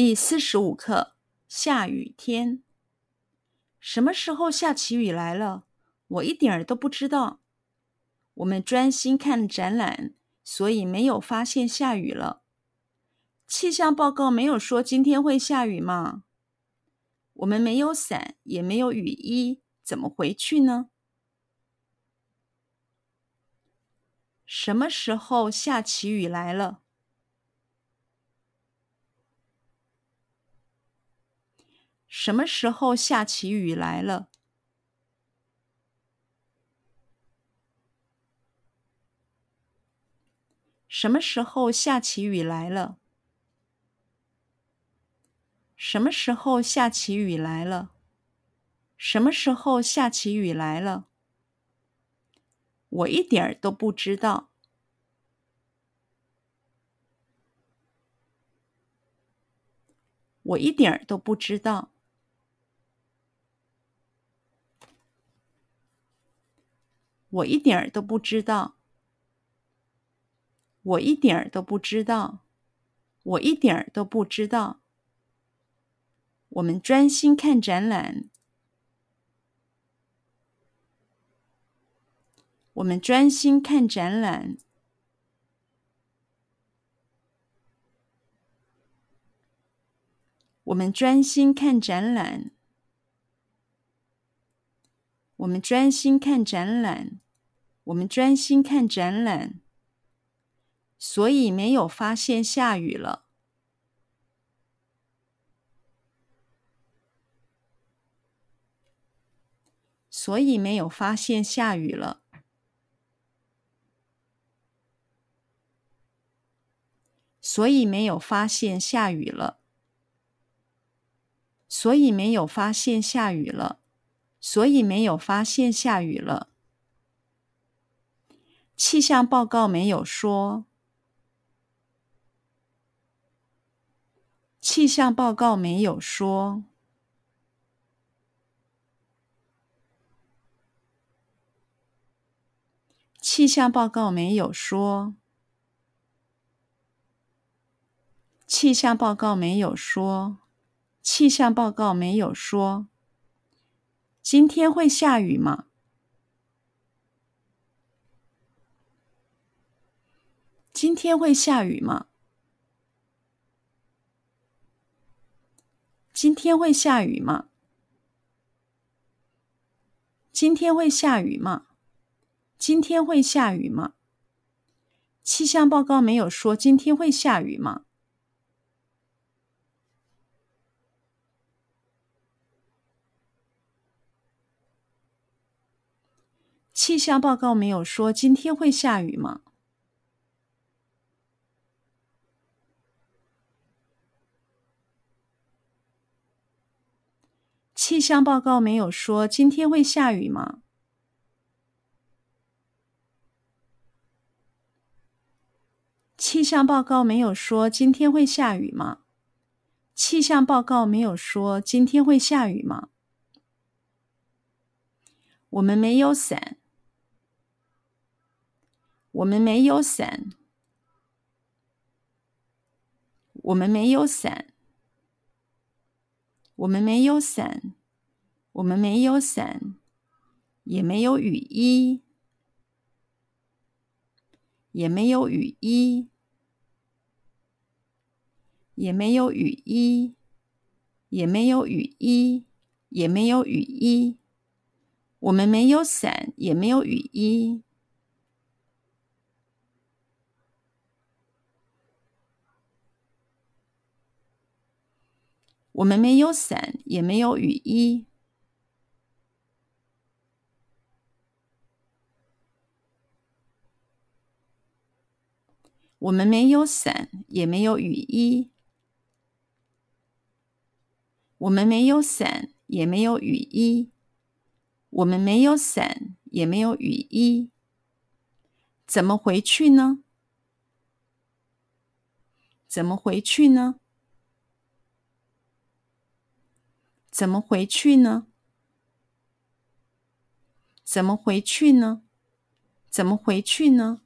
第四十五课：下雨天。什么时候下起雨来了？我一点儿都不知道。我们专心看展览，所以没有发现下雨了。气象报告没有说今天会下雨吗？我们没有伞，也没有雨衣，怎么回去呢？什么时候下起雨来了？什么时候下起雨来了？什么时候下起雨来了？什么时候下起雨来了？什么时候下起雨来了？我一点儿都不知道。我一点儿都不知道。我一点儿都不知道，我一点儿都不知道，我一点儿都不知道。我们专心看展览，我们专心看展览，我们专心看展览。我们专心看展览，我们专心看展览，所以没有发现下雨了。所以没有发现下雨了。所以没有发现下雨了。所以没有发现下雨了。所以没有发现下雨了。气象报告没有说。气象报告没有说。气象报告没有说。气象报告没有说。气象报告没有说。今天会下雨吗？今天会下雨吗？今天会下雨吗？今天会下雨吗？今天会下雨吗？气象报告没有说今天会下雨吗？气象报告没有说今天会下雨吗？气象报告没有说今天会下雨吗？气象报告没有说今天会下雨吗？气象报告没有说今天会下雨吗？我们没有伞。我们没有伞。我们没有伞。我们没有伞。我们没有伞，也没有雨衣。也没有雨衣。也没有雨衣。也没有雨衣。也没有雨衣。我们没有伞，也没有雨衣。我们没有伞，也没有雨衣。我们没有伞，也没有雨衣。我们没有伞，也没有雨衣。我们没有伞，也没有雨衣。怎么回去呢？怎么回去呢？怎么回去呢？怎么回去呢？怎么回去呢？